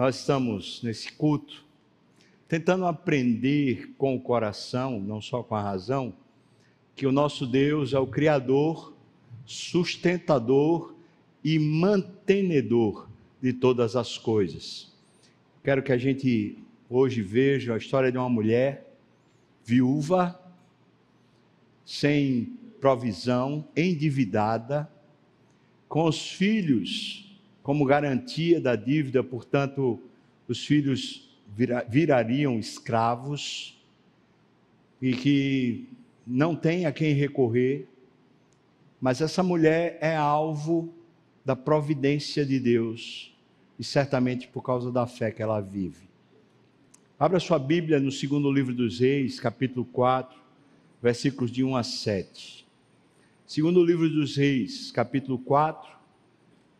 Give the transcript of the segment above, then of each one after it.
nós estamos nesse culto tentando aprender com o coração, não só com a razão, que o nosso Deus é o Criador, sustentador e mantenedor de todas as coisas. Quero que a gente hoje veja a história de uma mulher viúva, sem provisão, endividada, com os filhos como garantia da dívida, portanto, os filhos vira, virariam escravos e que não tem a quem recorrer, mas essa mulher é alvo da providência de Deus e certamente por causa da fé que ela vive. Abra sua Bíblia no segundo livro dos Reis, capítulo 4, versículos de 1 a 7. Segundo livro dos Reis, capítulo 4,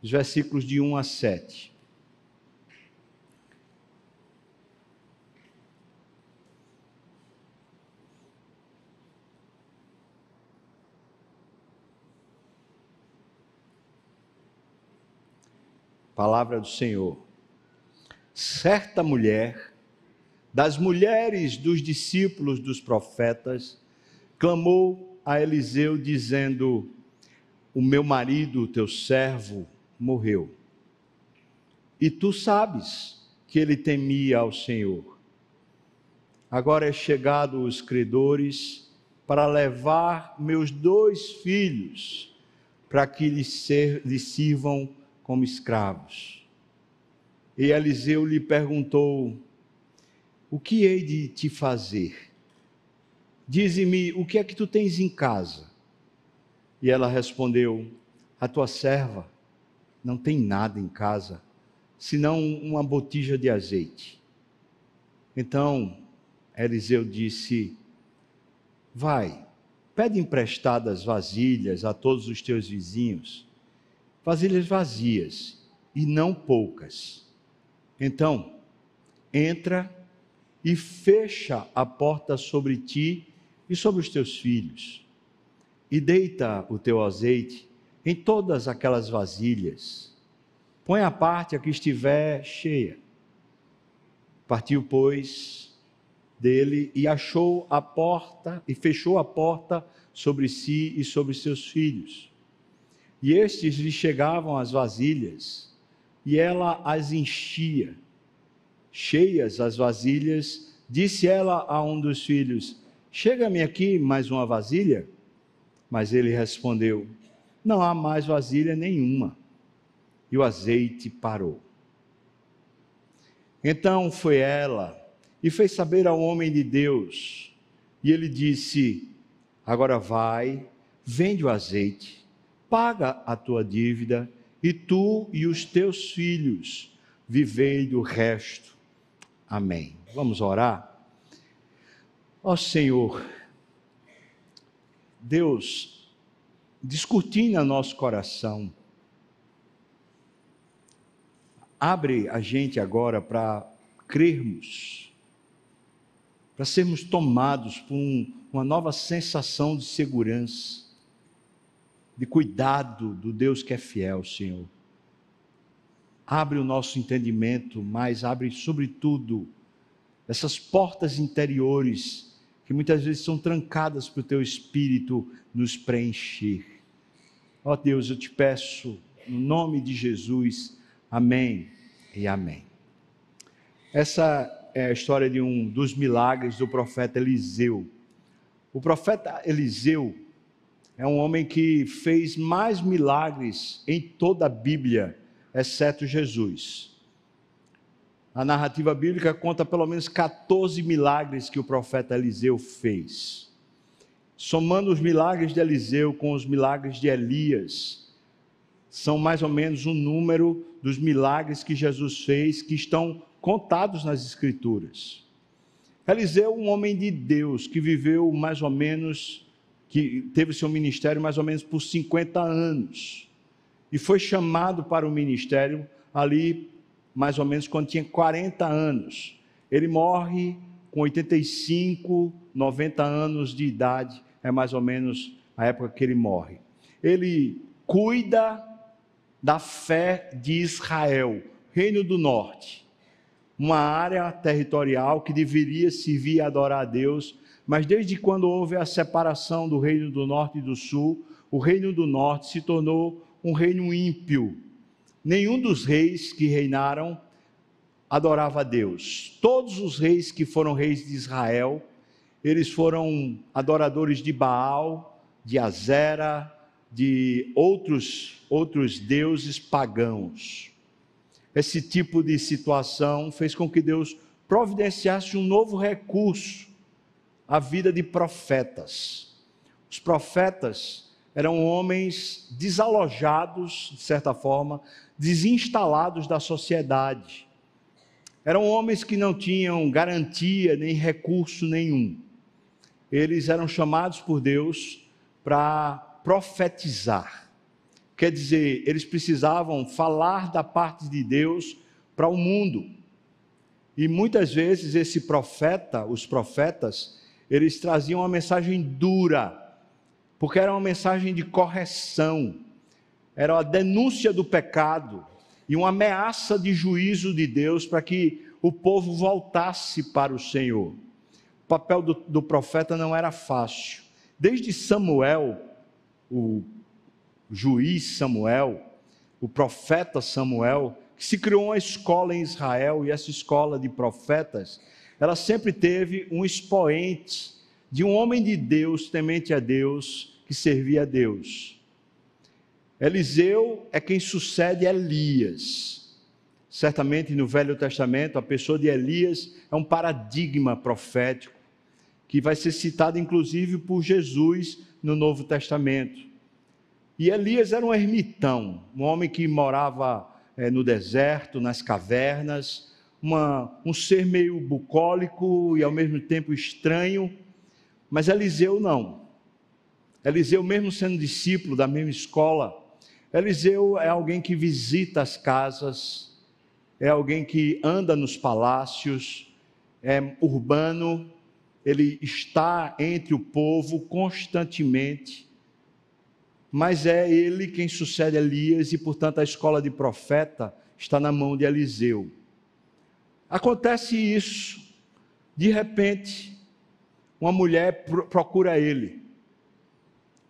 os versículos de 1 a 7. Palavra do Senhor. Certa mulher, das mulheres dos discípulos dos profetas, clamou a Eliseu, dizendo: O meu marido, teu servo, morreu. E tu sabes que ele temia ao Senhor. Agora é chegado os credores para levar meus dois filhos, para que lhes sirvam como escravos. E Eliseu lhe perguntou: O que hei de te fazer? Dize-me, o que é que tu tens em casa? E ela respondeu: A tua serva não tem nada em casa, senão uma botija de azeite. Então Eliseu disse: Vai, pede emprestadas vasilhas a todos os teus vizinhos, vasilhas vazias e não poucas. Então, entra e fecha a porta sobre ti e sobre os teus filhos, e deita o teu azeite em todas aquelas vasilhas. Põe a parte a que estiver cheia. Partiu, pois, dele e achou a porta e fechou a porta sobre si e sobre seus filhos. E estes lhe chegavam as vasilhas, e ela as enchia. Cheias as vasilhas, disse ela a um dos filhos: Chega-me aqui mais uma vasilha. Mas ele respondeu: não há mais vasilha nenhuma. E o azeite parou. Então foi ela e fez saber ao homem de Deus. E ele disse: Agora vai, vende o azeite, paga a tua dívida, e tu e os teus filhos vivei do resto. Amém. Vamos orar? Ó Senhor, Deus, descortina nosso coração. Abre a gente agora para crermos, para sermos tomados por um, uma nova sensação de segurança, de cuidado do Deus que é fiel, Senhor. Abre o nosso entendimento, mas abre, sobretudo, essas portas interiores que muitas vezes são trancadas para o teu espírito nos preencher. Ó oh Deus, eu te peço, no nome de Jesus, amém e amém. Essa é a história de um dos milagres do profeta Eliseu. O profeta Eliseu é um homem que fez mais milagres em toda a Bíblia, exceto Jesus. A narrativa bíblica conta pelo menos 14 milagres que o profeta Eliseu fez. Somando os milagres de Eliseu com os milagres de Elias, são mais ou menos o um número dos milagres que Jesus fez que estão contados nas Escrituras. Eliseu, um homem de Deus que viveu mais ou menos, que teve seu ministério mais ou menos por 50 anos, e foi chamado para o ministério ali mais ou menos quando tinha 40 anos. Ele morre com 85, 90 anos de idade, é mais ou menos a época que ele morre. Ele cuida da fé de Israel, reino do norte. uma área territorial que deveria servir e adorar a Deus, mas desde quando houve a separação do reino do norte e do sul, o reino do norte se tornou um reino ímpio. Nenhum dos reis que reinaram adorava a Deus. Todos os reis que foram reis de Israel, eles foram adoradores de Baal, de Azera, de outros outros deuses pagãos. Esse tipo de situação fez com que Deus providenciasse um novo recurso à vida de profetas. Os profetas eram homens desalojados, de certa forma, desinstalados da sociedade. Eram homens que não tinham garantia nem recurso nenhum. Eles eram chamados por Deus para profetizar. Quer dizer, eles precisavam falar da parte de Deus para o mundo. E muitas vezes esse profeta, os profetas, eles traziam uma mensagem dura, porque era uma mensagem de correção, era a denúncia do pecado e uma ameaça de juízo de Deus para que o povo voltasse para o Senhor. O papel do, do profeta não era fácil. Desde Samuel, o juiz Samuel, o profeta Samuel, que se criou uma escola em Israel, e essa escola de profetas, ela sempre teve um expoente de um homem de Deus, temente a Deus, que servia a Deus. Eliseu é quem sucede Elias. Certamente no Velho Testamento, a pessoa de Elias é um paradigma profético, que vai ser citado inclusive por Jesus no Novo Testamento. E Elias era um ermitão, um homem que morava é, no deserto, nas cavernas, uma, um ser meio bucólico e ao mesmo tempo estranho, mas Eliseu não. Eliseu, mesmo sendo discípulo da mesma escola, Eliseu é alguém que visita as casas, é alguém que anda nos palácios, é urbano, ele está entre o povo constantemente mas é ele quem sucede Elias e, portanto, a escola de profeta está na mão de Eliseu. Acontece isso, de repente, uma mulher procura ele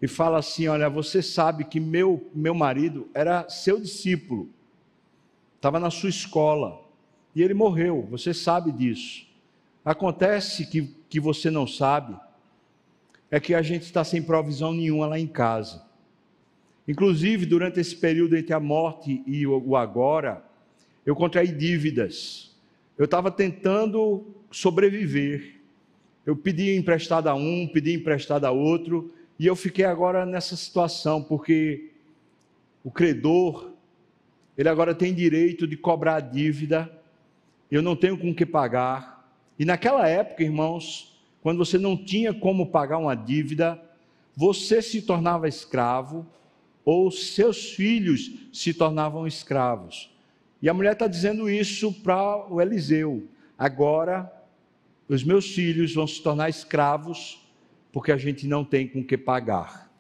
e fala assim: Olha, você sabe que meu, meu marido era seu discípulo, estava na sua escola e ele morreu, você sabe disso. Acontece que, que você não sabe, é que a gente está sem provisão nenhuma lá em casa. Inclusive, durante esse período entre a morte e o agora, eu contraí dívidas. Eu estava tentando sobreviver. Eu pedi emprestado a um, pedi emprestado a outro, e eu fiquei agora nessa situação, porque o credor, ele agora tem direito de cobrar a dívida, eu não tenho com que pagar. E naquela época, irmãos, quando você não tinha como pagar uma dívida, você se tornava escravo, ou seus filhos se tornavam escravos. E a mulher está dizendo isso para o Eliseu. Agora, os meus filhos vão se tornar escravos, porque a gente não tem com que pagar.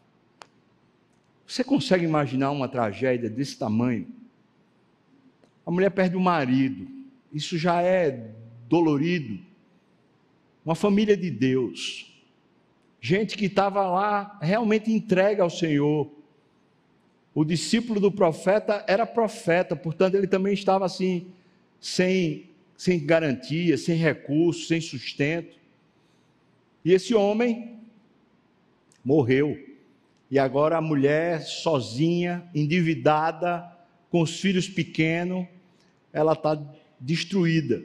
Você consegue imaginar uma tragédia desse tamanho? A mulher perde o marido, isso já é dolorido. Uma família de Deus, gente que estava lá realmente entregue ao Senhor, o discípulo do profeta era profeta, portanto, ele também estava assim, sem, sem garantia, sem recurso, sem sustento. E esse homem morreu. E agora a mulher sozinha, endividada, com os filhos pequenos, ela está destruída.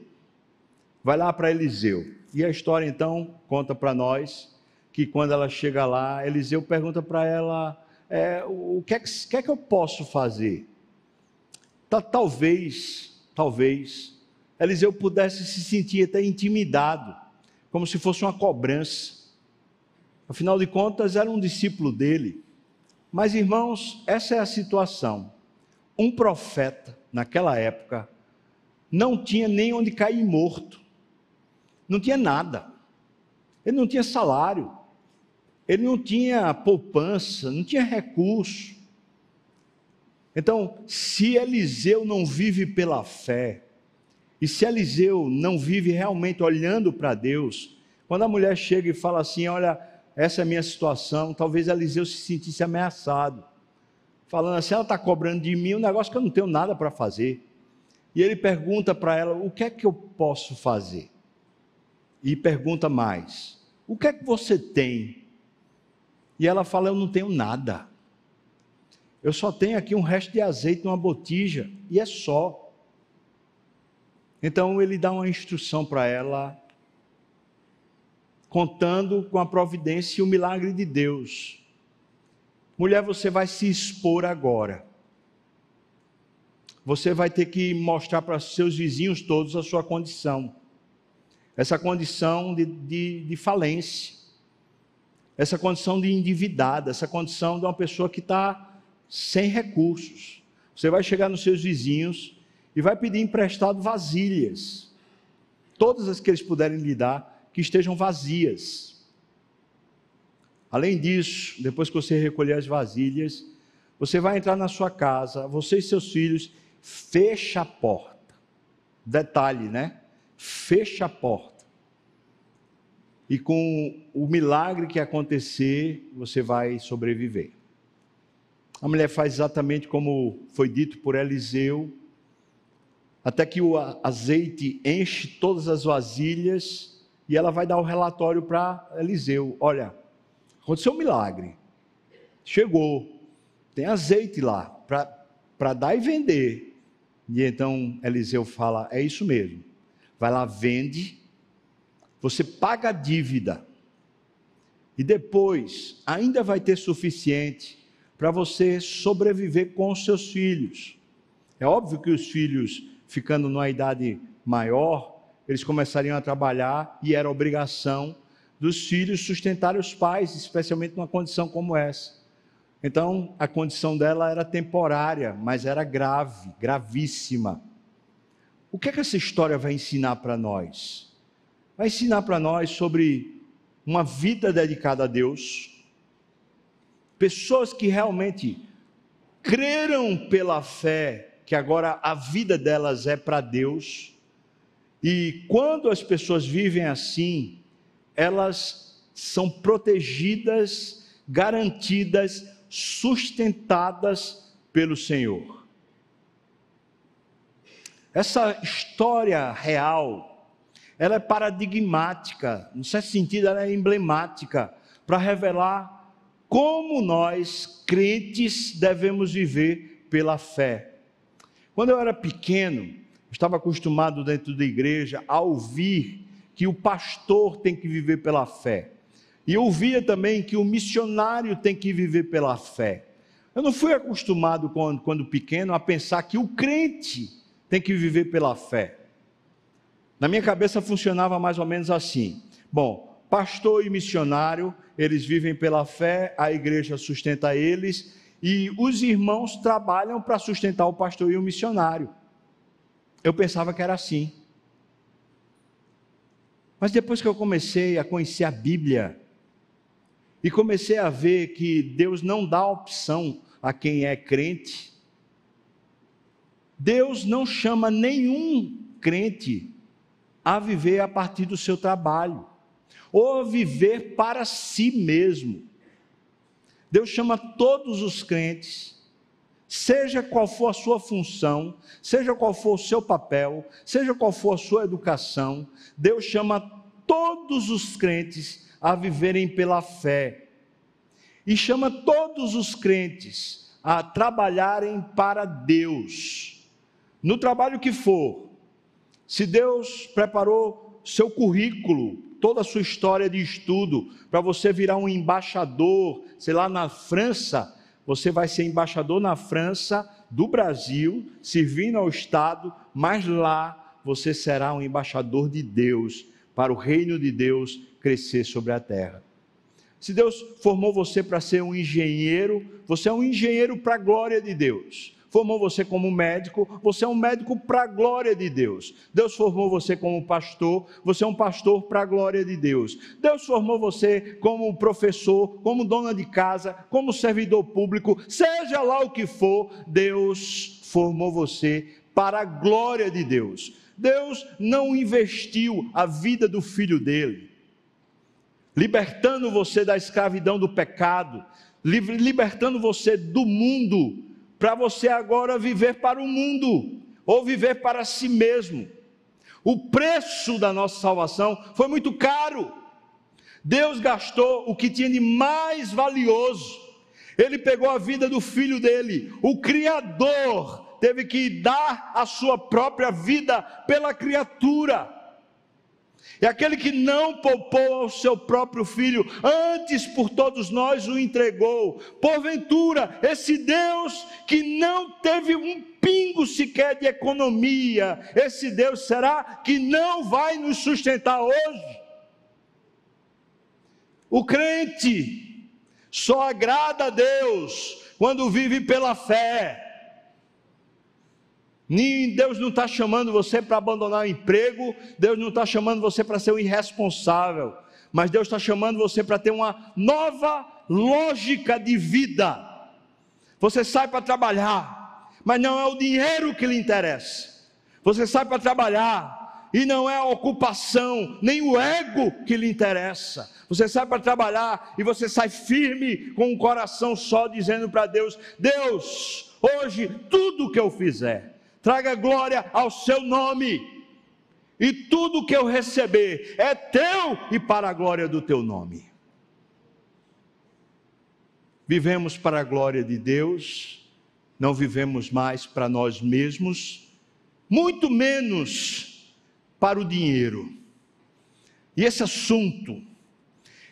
Vai lá para Eliseu. E a história então conta para nós que quando ela chega lá, Eliseu pergunta para ela é, o que é que, que é que eu posso fazer? Tá, talvez, talvez, Eliseu pudesse se sentir até intimidado, como se fosse uma cobrança. Afinal de contas, era um discípulo dele. Mas, irmãos, essa é a situação. Um profeta, naquela época, não tinha nem onde cair morto, não tinha nada, ele não tinha salário, ele não tinha poupança, não tinha recurso. Então, se Eliseu não vive pela fé, E se Eliseu não vive realmente olhando para Deus, quando a mulher chega e fala assim: Olha, essa é a minha situação, talvez Eliseu se sentisse ameaçado, falando assim: Ela está cobrando de mim um negócio que eu não tenho nada para fazer. E ele pergunta para ela: O que é que eu posso fazer? E pergunta mais: O que é que você tem? E ela fala: Eu não tenho nada. Eu só tenho aqui um resto de azeite numa botija, e é só. Então ele dá uma instrução para ela, contando com a providência e o milagre de Deus. Mulher, você vai se expor agora. Você vai ter que mostrar para seus vizinhos todos a sua condição. Essa condição de, de, de falência. Essa condição de endividada. Essa condição de uma pessoa que está sem recursos. Você vai chegar nos seus vizinhos e vai pedir emprestado vasilhas, todas as que eles puderem lhe dar, que estejam vazias. Além disso, depois que você recolher as vasilhas, você vai entrar na sua casa, você e seus filhos, fecha a porta. Detalhe, né? Fecha a porta. E com o milagre que acontecer, você vai sobreviver. A mulher faz exatamente como foi dito por Eliseu, até que o azeite enche todas as vasilhas e ela vai dar o relatório para Eliseu: Olha, aconteceu um milagre, chegou, tem azeite lá para dar e vender. E então Eliseu fala: É isso mesmo, vai lá, vende, você paga a dívida, e depois ainda vai ter suficiente para você sobreviver com os seus filhos. É óbvio que os filhos ficando numa idade maior, eles começariam a trabalhar e era obrigação dos filhos sustentar os pais, especialmente numa condição como essa. Então, a condição dela era temporária, mas era grave, gravíssima. O que é que essa história vai ensinar para nós? Vai ensinar para nós sobre uma vida dedicada a Deus, pessoas que realmente creram pela fé que agora a vida delas é para Deus. E quando as pessoas vivem assim, elas são protegidas, garantidas, sustentadas pelo Senhor. Essa história real, ela é paradigmática, no certo sentido, ela é emblemática, para revelar como nós, crentes, devemos viver pela fé. Quando eu era pequeno, estava acostumado dentro da igreja a ouvir que o pastor tem que viver pela fé. E ouvia também que o missionário tem que viver pela fé. Eu não fui acostumado, quando, quando pequeno, a pensar que o crente tem que viver pela fé. Na minha cabeça funcionava mais ou menos assim: bom, pastor e missionário, eles vivem pela fé, a igreja sustenta eles, e os irmãos trabalham para sustentar o pastor e o missionário. Eu pensava que era assim. Mas depois que eu comecei a conhecer a Bíblia, e comecei a ver que Deus não dá opção a quem é crente, Deus não chama nenhum crente a viver a partir do seu trabalho, ou a viver para si mesmo. Deus chama todos os crentes, seja qual for a sua função, seja qual for o seu papel, seja qual for a sua educação, Deus chama todos os crentes a viverem pela fé. E chama todos os crentes a trabalharem para Deus, no trabalho que for. Se Deus preparou seu currículo, toda a sua história de estudo, para você virar um embaixador, sei lá, na França, você vai ser embaixador na França, do Brasil, servindo ao Estado, mas lá você será um embaixador de Deus, para o reino de Deus crescer sobre a terra. Se Deus formou você para ser um engenheiro, você é um engenheiro para a glória de Deus formou você como médico, você é um médico para a glória de Deus. Deus formou você como pastor, você é um pastor para a glória de Deus. Deus formou você como professor, como dona de casa, como servidor público, seja lá o que for, Deus formou você para a glória de Deus. Deus não investiu a vida do filho dele, libertando você da escravidão do pecado, libertando você do mundo, para você agora viver para o mundo, ou viver para si mesmo. O preço da nossa salvação foi muito caro. Deus gastou o que tinha de mais valioso. Ele pegou a vida do filho dele, o Criador teve que dar a sua própria vida pela criatura. E aquele que não poupou ao seu próprio filho, antes por todos nós o entregou. Porventura, esse Deus que não teve um pingo sequer de economia, esse Deus será que não vai nos sustentar hoje? O crente só agrada a Deus quando vive pela fé. Deus não está chamando você para abandonar o emprego, Deus não está chamando você para ser um irresponsável, mas Deus está chamando você para ter uma nova lógica de vida. Você sai para trabalhar, mas não é o dinheiro que lhe interessa. Você sai para trabalhar, e não é a ocupação, nem o ego que lhe interessa. Você sai para trabalhar e você sai firme com o coração só, dizendo para Deus: Deus, hoje tudo que eu fizer, traga glória ao seu nome, e tudo que eu receber é teu e para a glória do teu nome. Vivemos para a glória de Deus, não vivemos mais para nós mesmos, muito menos para o dinheiro. E esse assunto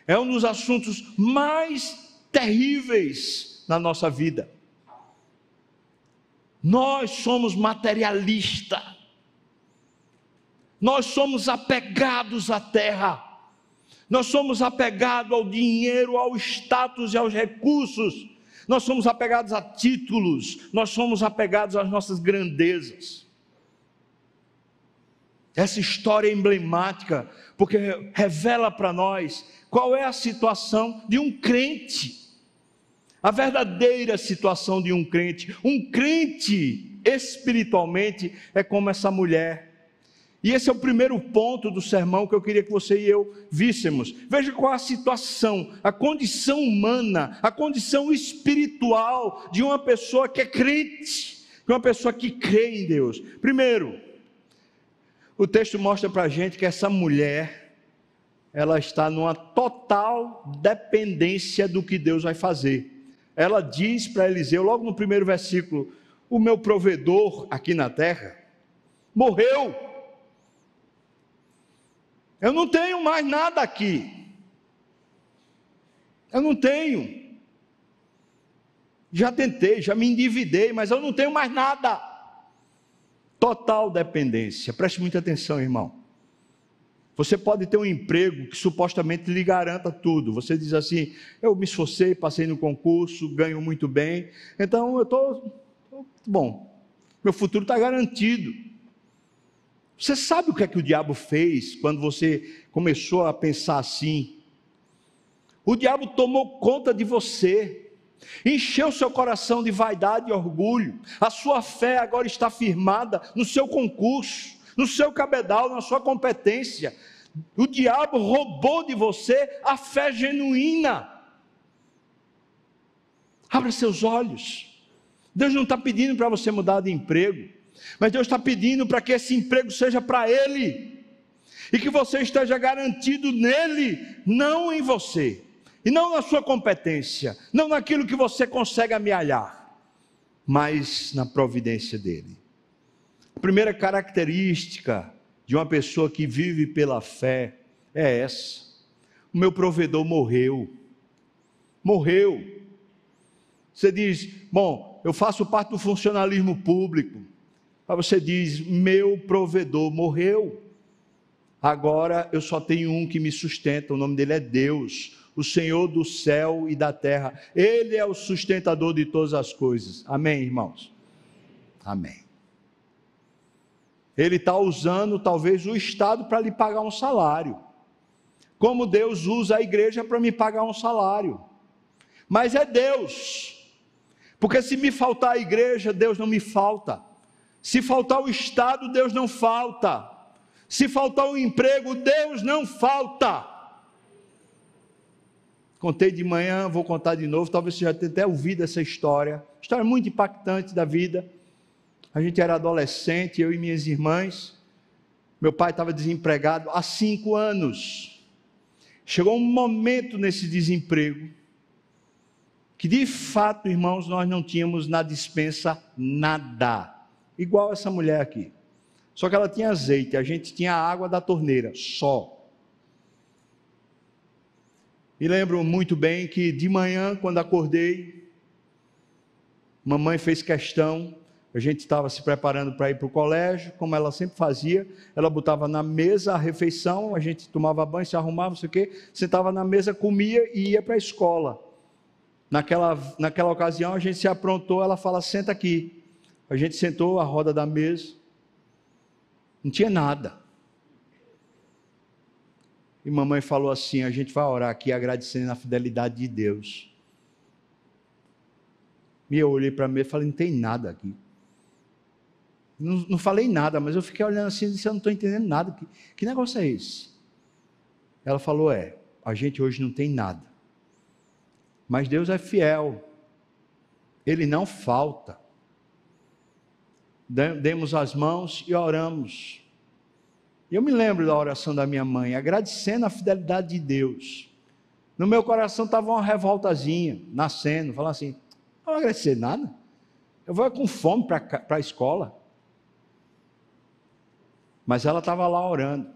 é um dos assuntos mais terríveis na nossa vida. Nós somos materialista. Nós somos apegados à terra. Nós somos apegados ao dinheiro, ao status e aos recursos. Nós somos apegados a títulos. Nós somos apegados às nossas grandezas. Essa história é emblemática, porque revela para nós qual é a situação de um crente. A verdadeira situação de um crente. Um crente espiritualmente é como essa mulher. E esse é o primeiro ponto do sermão que eu queria que você e eu víssemos. Veja qual a situação, a condição humana, a condição espiritual de uma pessoa que é crente, de uma pessoa que crê em Deus. Primeiro, o texto mostra para a gente que essa mulher, ela está numa total dependência do que Deus vai fazer. Ela diz para Eliseu, logo no primeiro versículo: O meu provedor aqui na terra morreu. Eu não tenho mais nada aqui. Eu não tenho. Já tentei, já me endividei, mas eu não tenho mais nada. Total dependência. Preste muita atenção, irmão. Você pode ter um emprego que supostamente lhe garanta tudo. Você diz assim: eu me esforcei, passei no concurso, ganho muito bem, então eu estou. Bom, meu futuro está garantido. Você sabe o que é que o diabo fez quando você começou a pensar assim? O diabo tomou conta de você encheu seu coração de vaidade e orgulho, a sua fé agora está firmada no seu concurso, no seu cabedal, na sua competência. O diabo roubou de você a fé genuína. Abra seus olhos. Deus não está pedindo para você mudar de emprego, mas Deus está pedindo para que esse emprego seja para Ele, e que você esteja garantido nele, não em você e não na sua competência, não naquilo que você consegue amealhar, mas na providência dele. Primeira característica de uma pessoa que vive pela fé é essa: o meu provedor morreu. Morreu. Você diz, bom, eu faço parte do funcionalismo público. Aí você diz, meu provedor morreu. Agora eu só tenho um que me sustenta, o nome dele é Deus o Senhor do céu e da terra. Ele é o sustentador de todas as coisas. Amém, irmãos? Amém. Ele está usando talvez o Estado para lhe pagar um salário. Como Deus usa a igreja para me pagar um salário. Mas é Deus. Porque se me faltar a igreja, Deus não me falta. Se faltar o Estado, Deus não falta. Se faltar o emprego, Deus não falta. Contei de manhã, vou contar de novo. Talvez você já tenha até ouvido essa história. História muito impactante da vida. A gente era adolescente, eu e minhas irmãs. Meu pai estava desempregado há cinco anos. Chegou um momento nesse desemprego que, de fato, irmãos, nós não tínhamos na dispensa nada. Igual essa mulher aqui. Só que ela tinha azeite, a gente tinha água da torneira, só. Me lembro muito bem que de manhã, quando acordei, mamãe fez questão, a gente estava se preparando para ir para o colégio, como ela sempre fazia, ela botava na mesa a refeição, a gente tomava banho, se arrumava, não sei o quê, sentava na mesa, comia e ia para a escola. Naquela, naquela ocasião a gente se aprontou, ela fala: senta aqui. A gente sentou à roda da mesa, não tinha nada. E mamãe falou assim: a gente vai orar aqui agradecendo a fidelidade de Deus. E eu olhei para mim e falei: não tem nada aqui. Não, não, falei nada, mas eu fiquei olhando assim e disse: eu não estou entendendo nada. Que, que negócio é esse? Ela falou: é, a gente hoje não tem nada. Mas Deus é fiel. Ele não falta demos as mãos e oramos. Eu me lembro da oração da minha mãe, agradecendo a fidelidade de Deus. No meu coração estava uma revoltazinha, nascendo, falando assim: não vou agradecer nada. Eu vou com fome para a escola. Mas ela estava lá orando.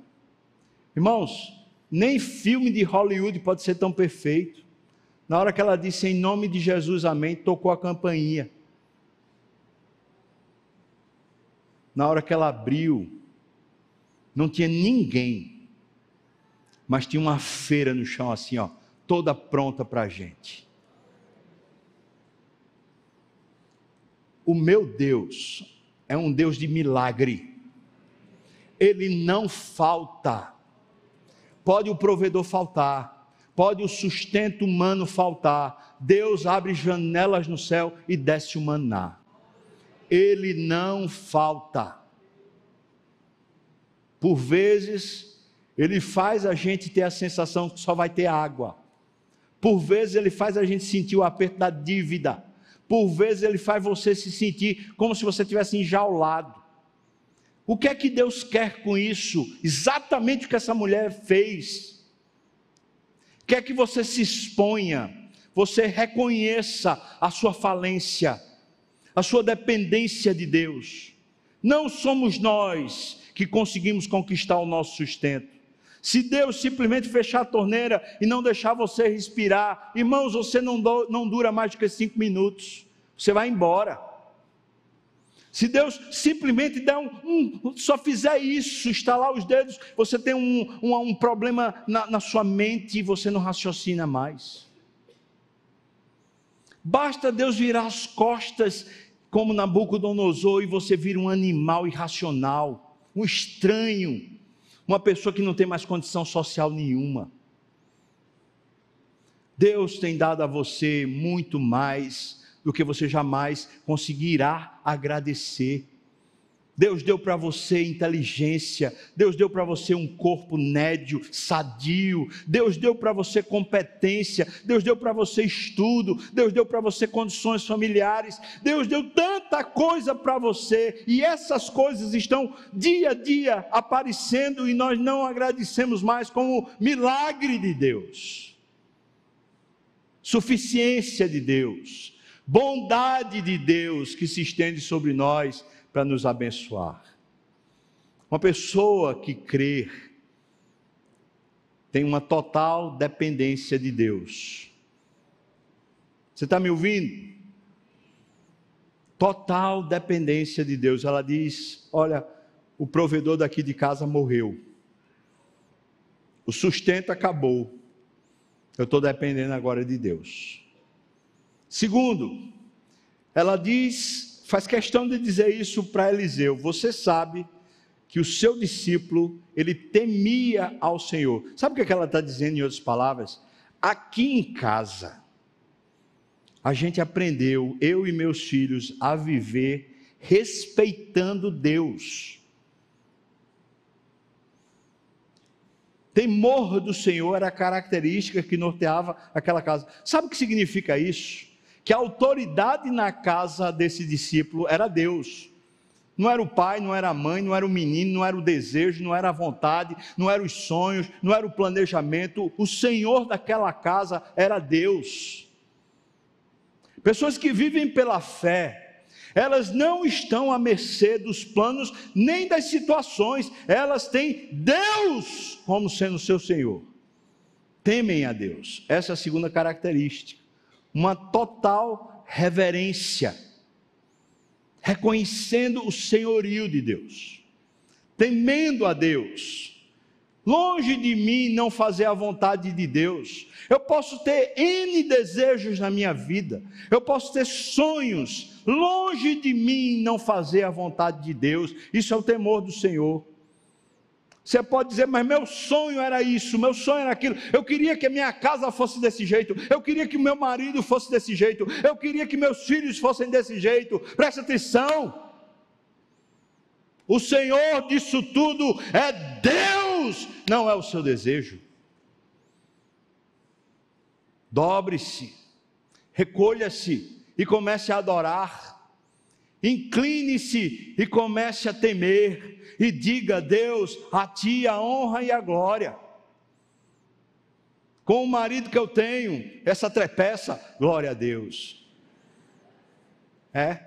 Irmãos, nem filme de Hollywood pode ser tão perfeito. Na hora que ela disse em nome de Jesus, amém, tocou a campainha. na hora que ela abriu, não tinha ninguém, mas tinha uma feira no chão assim, ó, toda pronta para a gente. O meu Deus é um Deus de milagre. Ele não falta. Pode o provedor faltar, pode o sustento humano faltar. Deus abre janelas no céu e desce o maná ele não falta. Por vezes, ele faz a gente ter a sensação que só vai ter água. Por vezes, ele faz a gente sentir o aperto da dívida. Por vezes, ele faz você se sentir como se você tivesse enjaulado. O que é que Deus quer com isso? Exatamente o que essa mulher fez. Quer que você se exponha, você reconheça a sua falência a sua dependência de Deus. Não somos nós que conseguimos conquistar o nosso sustento. Se Deus simplesmente fechar a torneira e não deixar você respirar, irmãos, você não, do, não dura mais do que cinco minutos, você vai embora. Se Deus simplesmente der um, um, só fizer isso, estalar os dedos, você tem um, um, um problema na, na sua mente e você não raciocina mais. Basta Deus virar as costas como Nabucodonosor e você vira um animal irracional, um estranho, uma pessoa que não tem mais condição social nenhuma. Deus tem dado a você muito mais do que você jamais conseguirá agradecer. Deus deu para você inteligência, Deus deu para você um corpo nédio, sadio, Deus deu para você competência, Deus deu para você estudo, Deus deu para você condições familiares, Deus deu tanta coisa para você e essas coisas estão dia a dia aparecendo e nós não agradecemos mais como milagre de Deus, suficiência de Deus, bondade de Deus que se estende sobre nós para nos abençoar. Uma pessoa que crê tem uma total dependência de Deus. Você está me ouvindo? Total dependência de Deus. Ela diz: Olha, o provedor daqui de casa morreu, o sustento acabou, eu estou dependendo agora de Deus. Segundo, ela diz faz questão de dizer isso para Eliseu. Você sabe que o seu discípulo, ele temia ao Senhor. Sabe o que ela está dizendo em outras palavras? Aqui em casa, a gente aprendeu, eu e meus filhos, a viver respeitando Deus. Temor do Senhor era a característica que norteava aquela casa. Sabe o que significa isso? Que a autoridade na casa desse discípulo era Deus. Não era o pai, não era a mãe, não era o menino, não era o desejo, não era a vontade, não eram os sonhos, não era o planejamento. O Senhor daquela casa era Deus. Pessoas que vivem pela fé, elas não estão à mercê dos planos nem das situações, elas têm Deus como sendo seu Senhor. Temem a Deus. Essa é a segunda característica. Uma total reverência reconhecendo o senhorio de Deus, temendo a Deus. Longe de mim não fazer a vontade de Deus. Eu posso ter N desejos na minha vida, eu posso ter sonhos. Longe de mim não fazer a vontade de Deus. Isso é o temor do Senhor. Você pode dizer, mas meu sonho era isso, meu sonho era aquilo. Eu queria que a minha casa fosse desse jeito, eu queria que meu marido fosse desse jeito, eu queria que meus filhos fossem desse jeito. Presta atenção. O Senhor disso tudo é Deus, não é o seu desejo. Dobre-se, recolha-se e comece a adorar. Incline-se e comece a temer e diga: Deus, a ti a honra e a glória. Com o marido que eu tenho, essa trepeça, glória a Deus. É?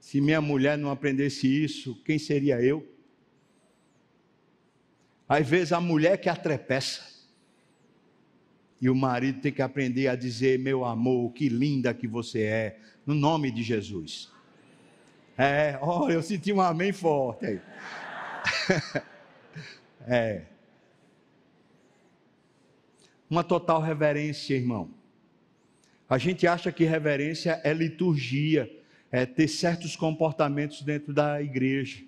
Se minha mulher não aprendesse isso, quem seria eu? Às vezes a mulher que atrepeça. E o marido tem que aprender a dizer: Meu amor, que linda que você é, no nome de Jesus. É, olha, eu senti um amém forte aí. é. Uma total reverência, irmão. A gente acha que reverência é liturgia, é ter certos comportamentos dentro da igreja.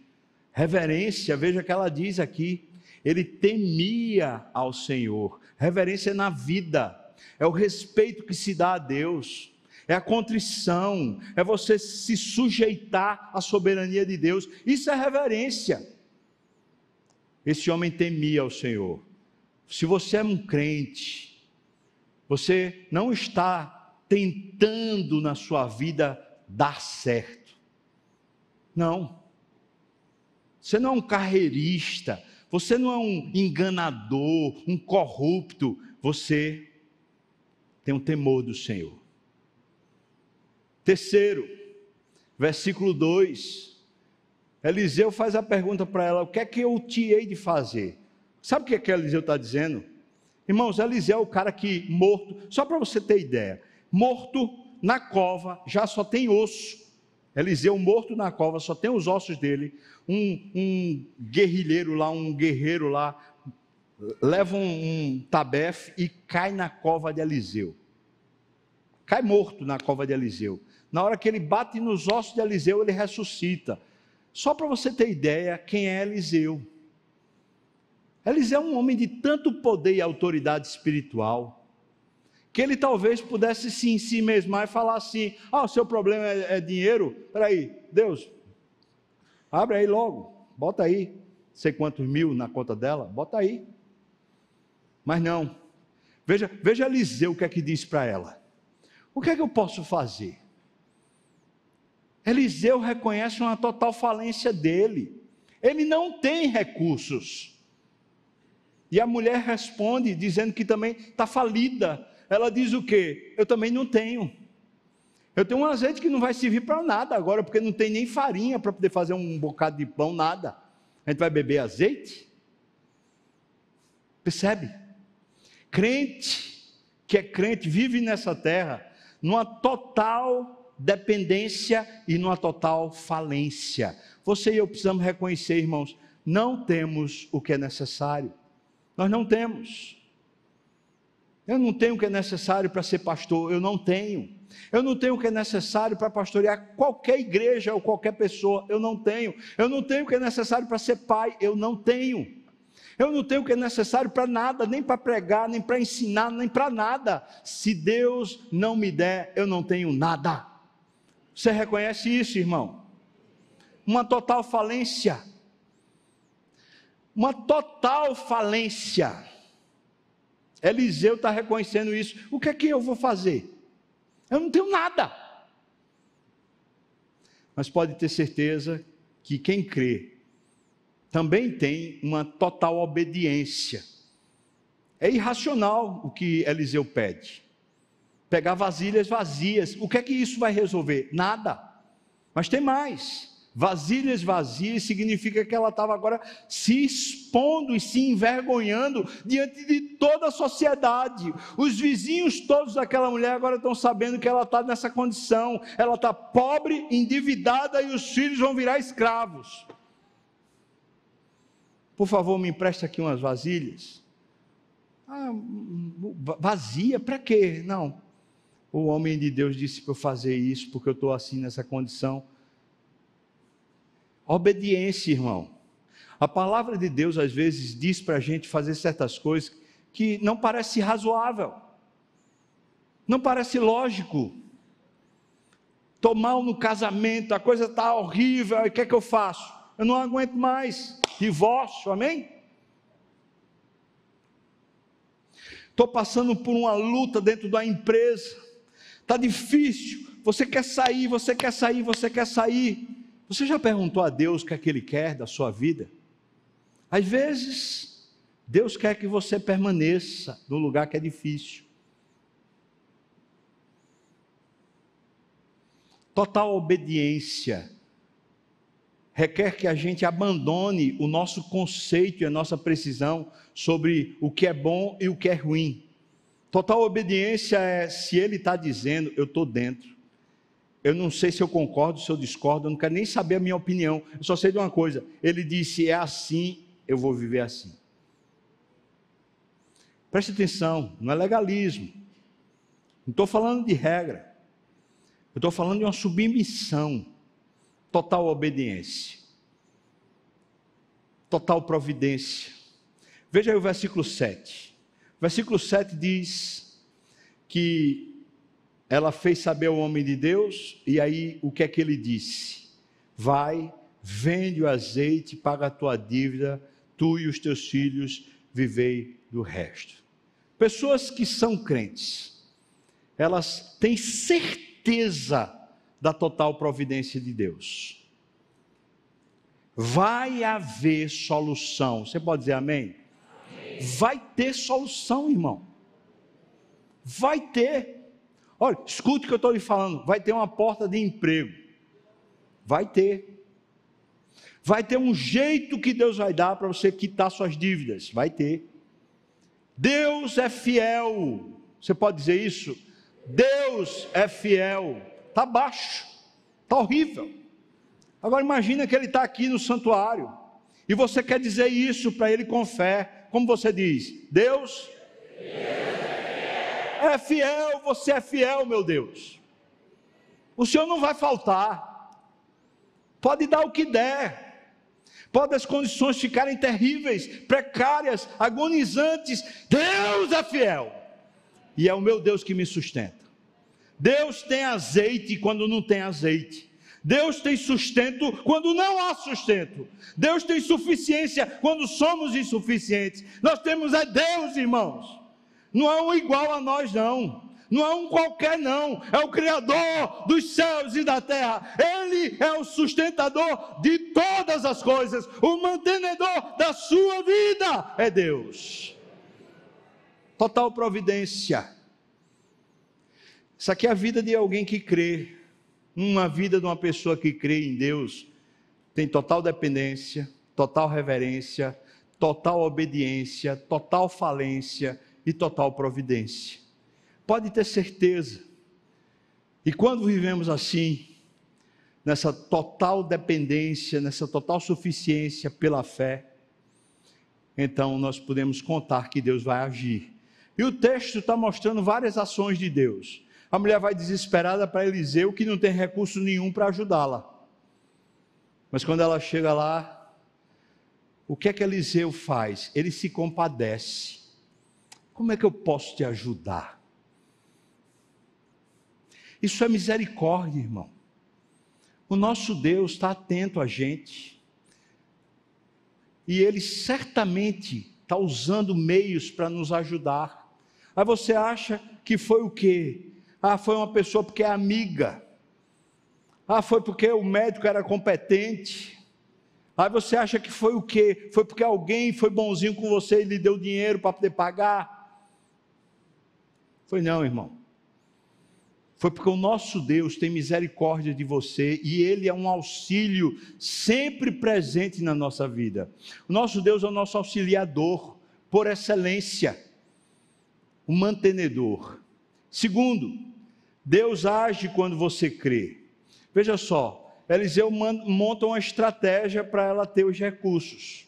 Reverência, veja que ela diz aqui, ele temia ao Senhor. Reverência é na vida, é o respeito que se dá a Deus é a contrição, é você se sujeitar à soberania de Deus. Isso é reverência. Esse homem temia ao Senhor. Se você é um crente, você não está tentando na sua vida dar certo. Não. Você não é um carreirista, você não é um enganador, um corrupto, você tem um temor do Senhor. Terceiro, versículo 2. Eliseu faz a pergunta para ela: O que é que eu te hei de fazer? Sabe o que é que Eliseu está dizendo? Irmãos, Eliseu é o cara que morto, só para você ter ideia, morto na cova, já só tem osso. Eliseu morto na cova, só tem os ossos dele. Um, um guerrilheiro lá, um guerreiro lá, leva um, um tabefe e cai na cova de Eliseu. Cai morto na cova de Eliseu. Na hora que ele bate nos ossos de Eliseu, ele ressuscita. Só para você ter ideia quem é Eliseu. Eliseu é um homem de tanto poder e autoridade espiritual, que ele talvez pudesse se em si mesmar e falar assim: Ah, o seu problema é, é dinheiro? Peraí, Deus, abre aí logo, bota aí, sei quantos mil na conta dela, bota aí. Mas não, veja, veja Eliseu o que é que diz para ela: O que é que eu posso fazer? Eliseu reconhece uma total falência dele. Ele não tem recursos. E a mulher responde dizendo que também está falida. Ela diz o quê? Eu também não tenho. Eu tenho um azeite que não vai servir para nada agora, porque não tem nem farinha para poder fazer um bocado de pão, nada. A gente vai beber azeite? Percebe? Crente, que é crente, vive nessa terra, numa total dependência e numa total falência. Você e eu precisamos reconhecer, irmãos, não temos o que é necessário. Nós não temos. Eu não tenho o que é necessário para ser pastor, eu não tenho. Eu não tenho o que é necessário para pastorear qualquer igreja ou qualquer pessoa, eu não tenho. Eu não tenho o que é necessário para ser pai, eu não tenho. Eu não tenho o que é necessário para nada, nem para pregar, nem para ensinar, nem para nada. Se Deus não me der, eu não tenho nada. Você reconhece isso, irmão? uma total falência. Uma total falência. Eliseu está reconhecendo isso. O que é que eu vou fazer? Eu não tenho nada. Mas pode ter certeza que quem crê também tem uma total obediência. É irracional o que Eliseu pede. Pegar vasilhas vazias. O que é que isso vai resolver? Nada. Mas tem mais. Vasilhas vazias significa que ela estava agora se expondo e se envergonhando diante de toda a sociedade. Os vizinhos todos daquela mulher agora estão sabendo que ela está nessa condição. Ela está pobre, endividada e os filhos vão virar escravos. Por favor, me empreste aqui umas vasilhas. Ah, vazia, para quê? Não. O homem de Deus disse para eu fazer isso porque eu estou assim nessa condição. Obediência, irmão. A palavra de Deus às vezes diz para a gente fazer certas coisas que não parece razoável, não parece lógico. Estou mal no casamento, a coisa está horrível, o que é que eu faço? Eu não aguento mais. Divórcio, amém? Estou passando por uma luta dentro da empresa, está difícil. Você quer sair, você quer sair, você quer sair. Você já perguntou a Deus o que é que Ele quer da sua vida? Às vezes, Deus quer que você permaneça no lugar que é difícil. Total obediência requer que a gente abandone o nosso conceito e a nossa precisão sobre o que é bom e o que é ruim. Total obediência é se Ele está dizendo, eu estou dentro eu não sei se eu concordo, se eu discordo, eu não quero nem saber a minha opinião. Eu só sei de uma coisa: ele disse, é assim, eu vou viver assim. Preste atenção, não é legalismo. Não estou falando de regra. Eu estou falando de uma submissão, total obediência, total providência. Veja aí o versículo 7. Versículo 7 diz que ela fez saber ao homem de Deus, e aí o que é que ele disse? Vai, vende o azeite, paga a tua dívida, tu e os teus filhos vivei do resto. Pessoas que são crentes, elas têm certeza da total providência de Deus. Vai haver solução. Você pode dizer amém? Vai ter solução, irmão. Vai ter. Olha, escute o que eu estou lhe falando. Vai ter uma porta de emprego. Vai ter. Vai ter um jeito que Deus vai dar para você quitar suas dívidas. Vai ter. Deus é fiel. Você pode dizer isso? Deus é fiel. Está baixo. Está horrível. Agora imagina que ele está aqui no santuário. E você quer dizer isso para ele com fé. Como você diz? Deus. Deus é fiel, você é fiel, meu Deus. O Senhor não vai faltar. Pode dar o que der. Pode as condições ficarem terríveis, precárias, agonizantes. Deus é fiel. E é o meu Deus que me sustenta. Deus tem azeite quando não tem azeite. Deus tem sustento quando não há sustento. Deus tem suficiência quando somos insuficientes. Nós temos a Deus, irmãos. Não é um igual a nós, não. Não é um qualquer, não. É o Criador dos céus e da terra. Ele é o sustentador de todas as coisas. O mantenedor da sua vida é Deus. Total providência. Isso aqui é a vida de alguém que crê. Uma vida de uma pessoa que crê em Deus. Tem total dependência, total reverência, total obediência, total falência e total providência. Pode ter certeza. E quando vivemos assim, nessa total dependência, nessa total suficiência pela fé, então nós podemos contar que Deus vai agir. E o texto está mostrando várias ações de Deus. A mulher vai desesperada para Eliseu, que não tem recurso nenhum para ajudá-la. Mas quando ela chega lá, o que é que Eliseu faz? Ele se compadece. Como é que eu posso te ajudar? Isso é misericórdia, irmão. O nosso Deus está atento a gente. E Ele certamente está usando meios para nos ajudar. Aí você acha que foi o quê? Ah, foi uma pessoa porque é amiga. Ah, foi porque o médico era competente. Aí você acha que foi o quê? Foi porque alguém foi bonzinho com você e lhe deu dinheiro para poder pagar? Foi não, irmão. Foi porque o nosso Deus tem misericórdia de você e Ele é um auxílio sempre presente na nossa vida. O nosso Deus é o nosso auxiliador, por excelência, o mantenedor. Segundo, Deus age quando você crê. Veja só, Eliseu monta uma estratégia para ela ter os recursos.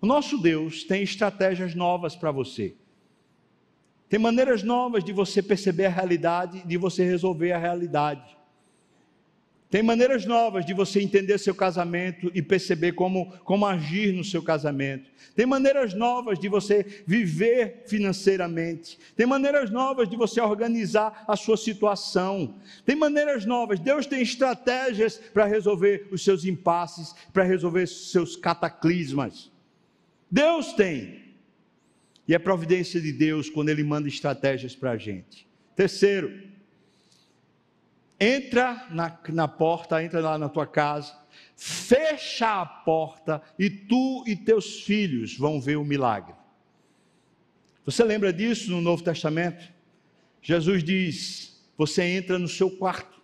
O nosso Deus tem estratégias novas para você. Tem maneiras novas de você perceber a realidade, de você resolver a realidade. Tem maneiras novas de você entender seu casamento e perceber como, como agir no seu casamento. Tem maneiras novas de você viver financeiramente. Tem maneiras novas de você organizar a sua situação. Tem maneiras novas. Deus tem estratégias para resolver os seus impasses, para resolver os seus cataclismas. Deus tem. E é providência de Deus quando Ele manda estratégias para a gente. Terceiro, entra na, na porta, entra lá na tua casa, fecha a porta e tu e teus filhos vão ver o milagre. Você lembra disso no Novo Testamento? Jesus diz: você entra no seu quarto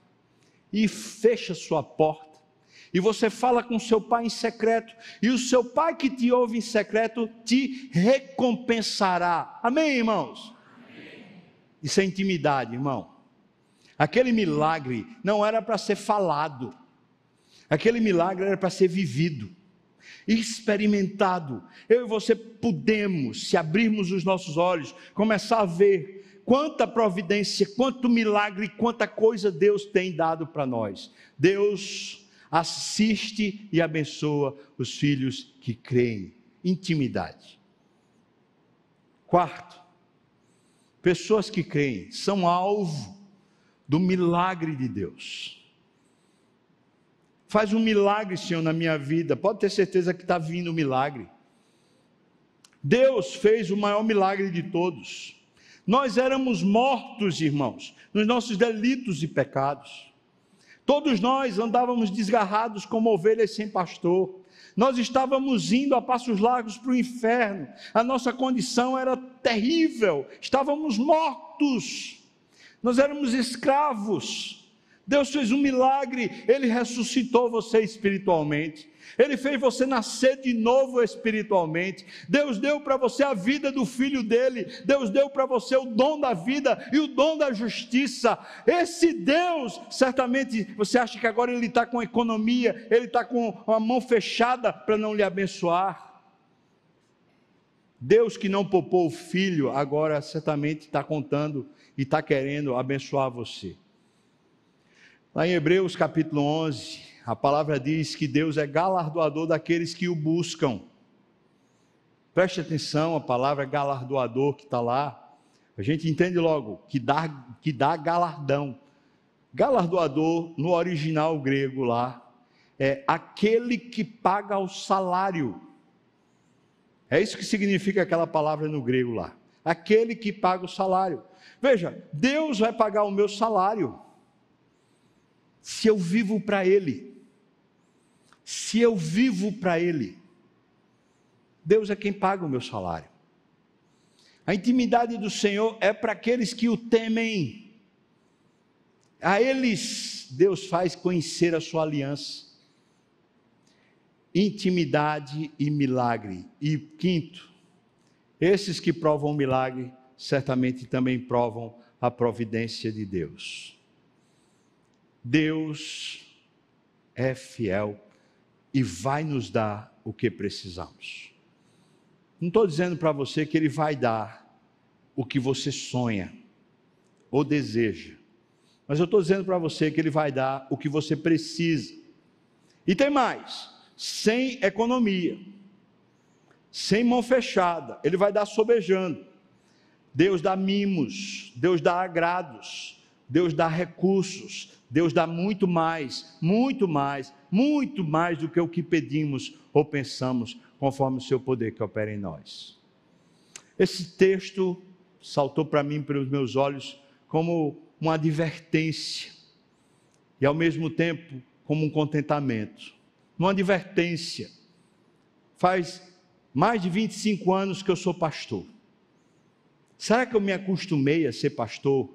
e fecha sua porta e você fala com seu pai em secreto, e o seu pai que te ouve em secreto te recompensará. Amém, irmãos? Amém. Isso é intimidade, irmão. Aquele milagre não era para ser falado, aquele milagre era para ser vivido, experimentado. Eu e você podemos, se abrirmos os nossos olhos, começar a ver quanta providência, quanto milagre, quanta coisa Deus tem dado para nós. Deus assiste e abençoa os filhos que creem. Intimidade. Quarto, pessoas que creem são alvo do milagre de Deus. Faz um milagre, Senhor, na minha vida. Pode ter certeza que está vindo um milagre. Deus fez o maior milagre de todos. Nós éramos mortos, irmãos, nos nossos delitos e pecados. Todos nós andávamos desgarrados como ovelhas sem pastor. Nós estávamos indo a passos largos para o inferno. A nossa condição era terrível. Estávamos mortos. Nós éramos escravos. Deus fez um milagre, Ele ressuscitou você espiritualmente. Ele fez você nascer de novo espiritualmente. Deus deu para você a vida do filho dele. Deus deu para você o dom da vida e o dom da justiça. Esse Deus, certamente, você acha que agora ele está com economia, ele está com a mão fechada para não lhe abençoar. Deus que não poupou o filho, agora certamente está contando e está querendo abençoar você. Lá em Hebreus capítulo 11, a palavra diz que Deus é galardoador daqueles que o buscam. Preste atenção, a palavra galardoador que está lá. A gente entende logo que dá, que dá galardão. Galardoador, no original grego lá, é aquele que paga o salário. É isso que significa aquela palavra no grego lá. Aquele que paga o salário. Veja, Deus vai pagar o meu salário se eu vivo para Ele se eu vivo para Ele, Deus é quem paga o meu salário. A intimidade do Senhor é para aqueles que o temem. A eles, Deus faz conhecer a sua aliança. Intimidade e milagre. E quinto, esses que provam milagre, certamente também provam a providência de Deus. Deus é fiel e vai nos dar o que precisamos. Não estou dizendo para você que Ele vai dar o que você sonha ou deseja, mas eu estou dizendo para você que Ele vai dar o que você precisa. E tem mais: sem economia, sem mão fechada, Ele vai dar sobejando. Deus dá mimos, Deus dá agrados, Deus dá recursos, Deus dá muito mais, muito mais, muito mais do que o que pedimos ou pensamos, conforme o seu poder que opera em nós. Esse texto saltou para mim, pelos meus olhos, como uma advertência e ao mesmo tempo como um contentamento. Uma advertência. Faz mais de 25 anos que eu sou pastor. Será que eu me acostumei a ser pastor?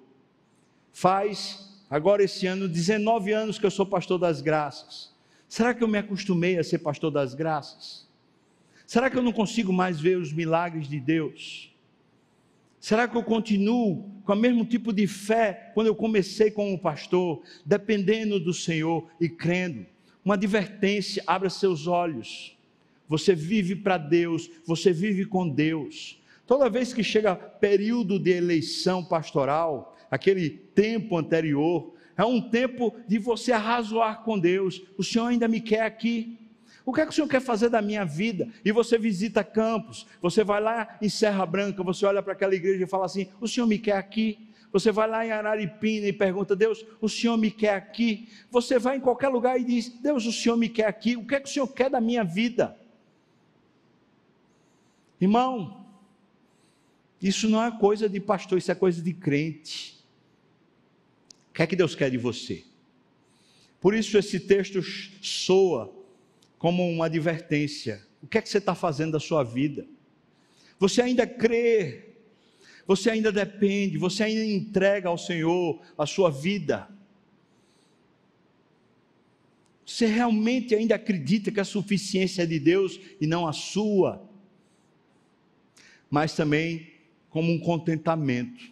Faz, agora esse ano, 19 anos que eu sou pastor das graças. Será que eu me acostumei a ser pastor das graças? Será que eu não consigo mais ver os milagres de Deus? Será que eu continuo com o mesmo tipo de fé quando eu comecei como pastor, dependendo do Senhor e crendo? Uma advertência, abra seus olhos. Você vive para Deus, você vive com Deus. Toda vez que chega período de eleição pastoral, aquele tempo anterior, é um tempo de você arrazoar com Deus. O Senhor ainda me quer aqui. O que é que o Senhor quer fazer da minha vida? E você visita campos, você vai lá em Serra Branca, você olha para aquela igreja e fala assim: O Senhor me quer aqui. Você vai lá em Araripina e pergunta: Deus, o Senhor me quer aqui. Você vai em qualquer lugar e diz: Deus, o Senhor me quer aqui. O que é que o Senhor quer da minha vida? Irmão, isso não é coisa de pastor, isso é coisa de crente. O que é que Deus quer de você? Por isso esse texto soa como uma advertência. O que é que você está fazendo da sua vida? Você ainda crê, você ainda depende, você ainda entrega ao Senhor a sua vida. Você realmente ainda acredita que a suficiência é de Deus e não a sua? Mas também como um contentamento.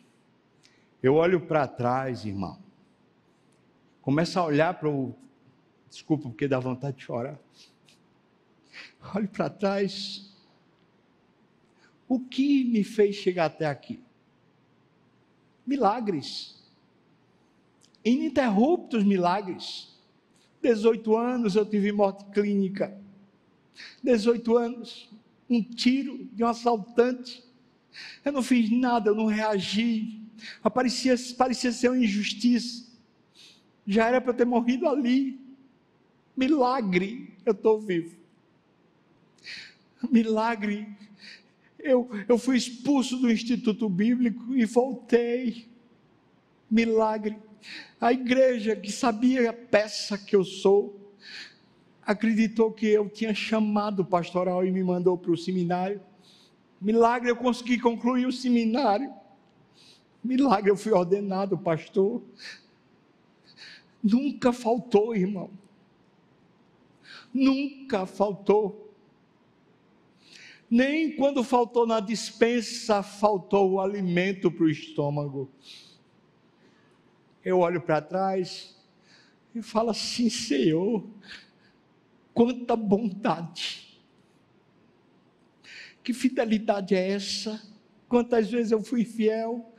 Eu olho para trás, irmão. Começa a olhar para o. Desculpa, porque dá vontade de chorar. Olhe para trás. O que me fez chegar até aqui? Milagres. Ininterruptos milagres. 18 anos eu tive morte clínica. 18 anos, um tiro de um assaltante. Eu não fiz nada, eu não reagi. Parecia, parecia ser uma injustiça. Já era para eu ter morrido ali. Milagre, eu estou vivo milagre. Eu, eu fui expulso do Instituto Bíblico e voltei. Milagre. A igreja que sabia a peça que eu sou, acreditou que eu tinha chamado pastoral e me mandou para o seminário. Milagre, eu consegui concluir o seminário. Milagre, eu fui ordenado pastor. Nunca faltou, irmão. Nunca faltou. Nem quando faltou na dispensa, faltou o alimento para o estômago. Eu olho para trás e falo assim: Senhor, quanta bondade, que fidelidade é essa? Quantas vezes eu fui fiel,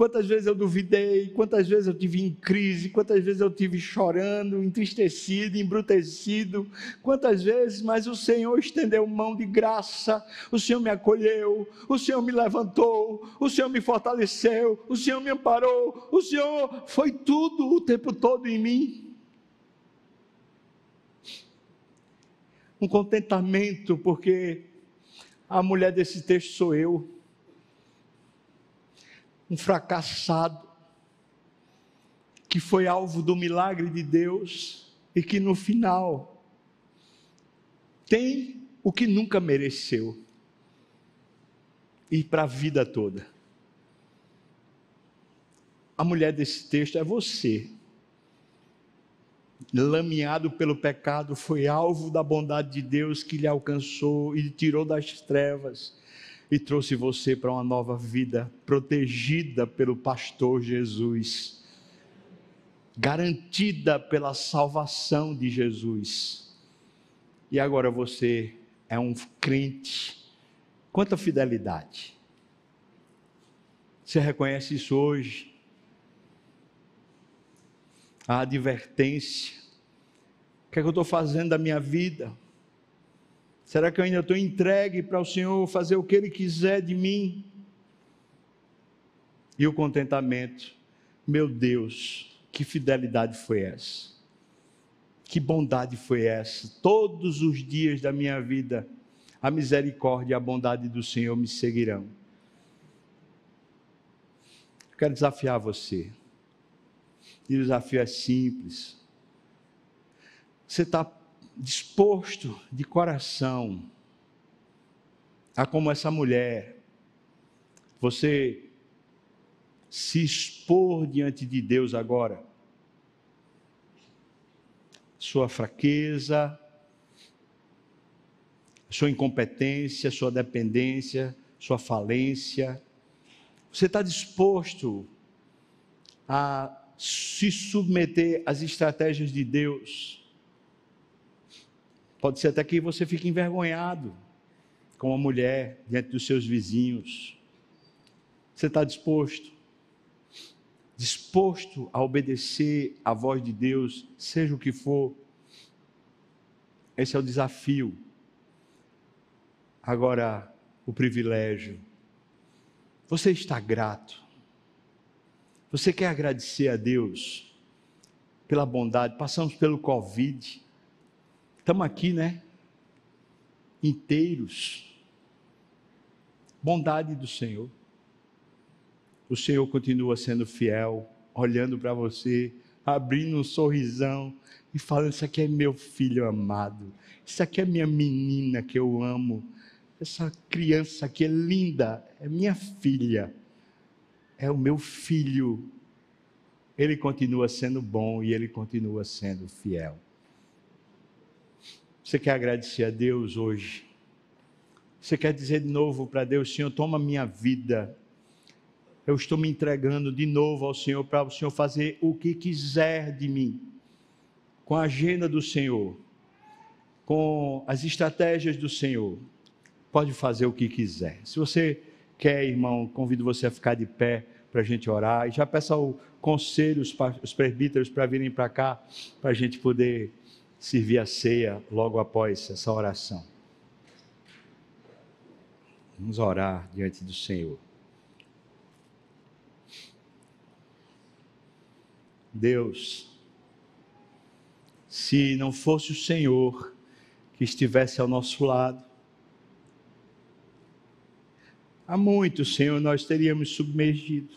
Quantas vezes eu duvidei, quantas vezes eu tive em crise, quantas vezes eu tive chorando, entristecido, embrutecido, quantas vezes, mas o Senhor estendeu mão de graça, o Senhor me acolheu, o Senhor me levantou, o Senhor me fortaleceu, o Senhor me amparou, o Senhor foi tudo o tempo todo em mim. Um contentamento, porque a mulher desse texto sou eu um fracassado, que foi alvo do milagre de Deus e que no final tem o que nunca mereceu e para a vida toda. A mulher desse texto é você. Lameado pelo pecado, foi alvo da bondade de Deus que lhe alcançou e lhe tirou das trevas e trouxe você para uma nova vida, protegida pelo pastor Jesus, garantida pela salvação de Jesus. E agora você é um crente. Quanta fidelidade. Você reconhece isso hoje? A advertência. O que é que eu estou fazendo da minha vida? Será que eu ainda estou entregue para o Senhor fazer o que Ele quiser de mim? E o contentamento, meu Deus, Que fidelidade foi essa? Que bondade foi essa? Todos os dias da minha vida, a misericórdia e a bondade do Senhor me seguirão. Quero desafiar você. E o desafio é simples. Você está disposto de coração a como essa mulher, você se expor diante de Deus agora. Sua fraqueza, sua incompetência, sua dependência, sua falência. Você está disposto a se submeter às estratégias de Deus? Pode ser até que você fique envergonhado com a mulher diante dos seus vizinhos. Você está disposto? Disposto a obedecer à voz de Deus, seja o que for. Esse é o desafio. Agora, o privilégio. Você está grato? Você quer agradecer a Deus pela bondade? Passamos pelo Covid. Estamos aqui, né? Inteiros. Bondade do Senhor o Senhor continua sendo fiel, olhando para você, abrindo um sorrisão e falando: Isso aqui é meu filho amado, isso aqui é minha menina que eu amo, essa criança aqui é linda, é minha filha, é o meu filho. Ele continua sendo bom e ele continua sendo fiel. Você quer agradecer a Deus hoje? Você quer dizer de novo para Deus: Senhor, toma minha vida, eu estou me entregando de novo ao Senhor para o Senhor fazer o que quiser de mim, com a agenda do Senhor, com as estratégias do Senhor. Pode fazer o que quiser. Se você quer, irmão, convido você a ficar de pé para a gente orar. E já peço ao conselho, os presbíteros, para virem para cá, para a gente poder servir a ceia logo após essa oração. Vamos orar diante do Senhor. Deus, se não fosse o Senhor que estivesse ao nosso lado, há muito, Senhor, nós teríamos submergido,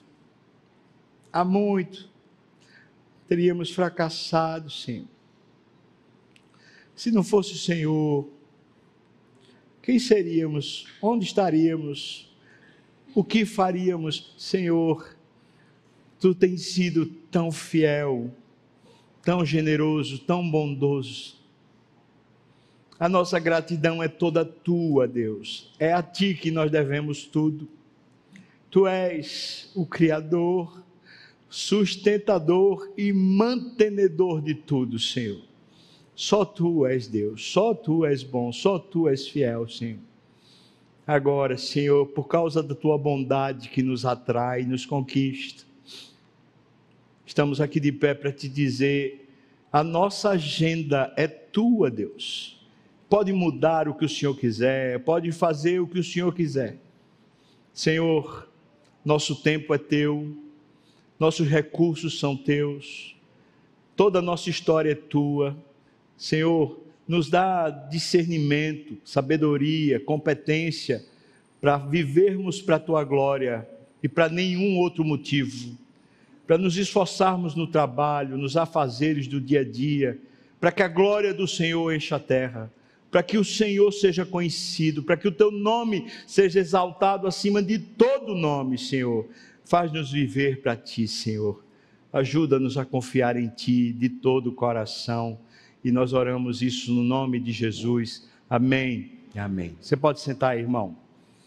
há muito teríamos fracassado, Senhor. Se não fosse o Senhor, quem seríamos? Onde estaríamos? O que faríamos, Senhor? Tu tens sido tão fiel, tão generoso, tão bondoso. A nossa gratidão é toda tua, Deus. É a ti que nós devemos tudo. Tu és o Criador, sustentador e mantenedor de tudo, Senhor. Só tu és Deus, só tu és bom, só tu és fiel, Senhor. Agora, Senhor, por causa da tua bondade que nos atrai, nos conquista, Estamos aqui de pé para te dizer: a nossa agenda é tua, Deus. Pode mudar o que o Senhor quiser, pode fazer o que o Senhor quiser. Senhor, nosso tempo é teu, nossos recursos são teus, toda a nossa história é tua. Senhor, nos dá discernimento, sabedoria, competência para vivermos para a tua glória e para nenhum outro motivo para nos esforçarmos no trabalho, nos afazeres do dia a dia, para que a glória do Senhor encha a terra, para que o Senhor seja conhecido, para que o teu nome seja exaltado acima de todo nome, Senhor. Faz-nos viver para ti, Senhor. Ajuda-nos a confiar em ti de todo o coração. E nós oramos isso no nome de Jesus. Amém. Amém. Você pode sentar, irmão.